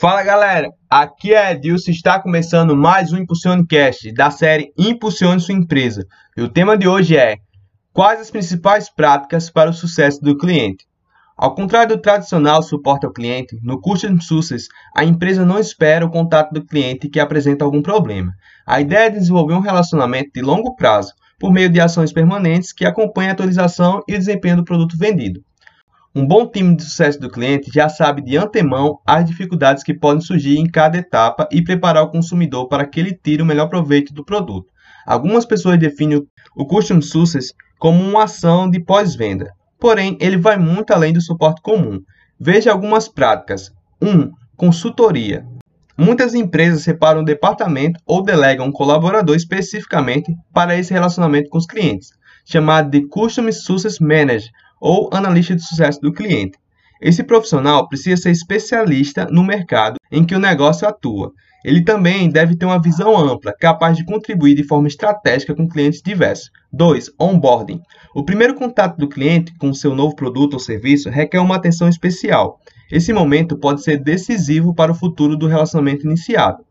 Fala galera, aqui é Edilson está começando mais um ImpulsioneCast da série Impulsione Sua Empresa. E o tema de hoje é Quais as principais práticas para o sucesso do cliente? Ao contrário do tradicional suporte ao cliente, no Custom Success, a empresa não espera o contato do cliente que apresenta algum problema. A ideia é desenvolver um relacionamento de longo prazo, por meio de ações permanentes que acompanhem a atualização e o desempenho do produto vendido. Um bom time de sucesso do cliente já sabe de antemão as dificuldades que podem surgir em cada etapa e preparar o consumidor para que ele tire o melhor proveito do produto. Algumas pessoas definem o Custom Success como uma ação de pós-venda, porém ele vai muito além do suporte comum. Veja algumas práticas. 1. Um, consultoria. Muitas empresas separam um departamento ou delegam um colaborador especificamente para esse relacionamento com os clientes, chamado de Custom Success Manager ou analista de sucesso do cliente. Esse profissional precisa ser especialista no mercado em que o negócio atua. Ele também deve ter uma visão ampla, capaz de contribuir de forma estratégica com clientes diversos. 2. Onboarding. O primeiro contato do cliente com seu novo produto ou serviço requer uma atenção especial. Esse momento pode ser decisivo para o futuro do relacionamento iniciado.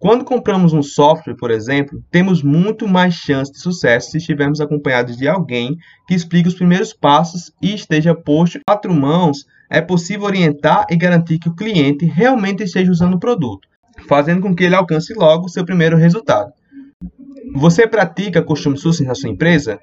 Quando compramos um software, por exemplo, temos muito mais chance de sucesso se estivermos acompanhados de alguém que explique os primeiros passos e esteja posto a quatro mãos. É possível orientar e garantir que o cliente realmente esteja usando o produto, fazendo com que ele alcance logo seu primeiro resultado. Você pratica Custom Sourcing na sua empresa?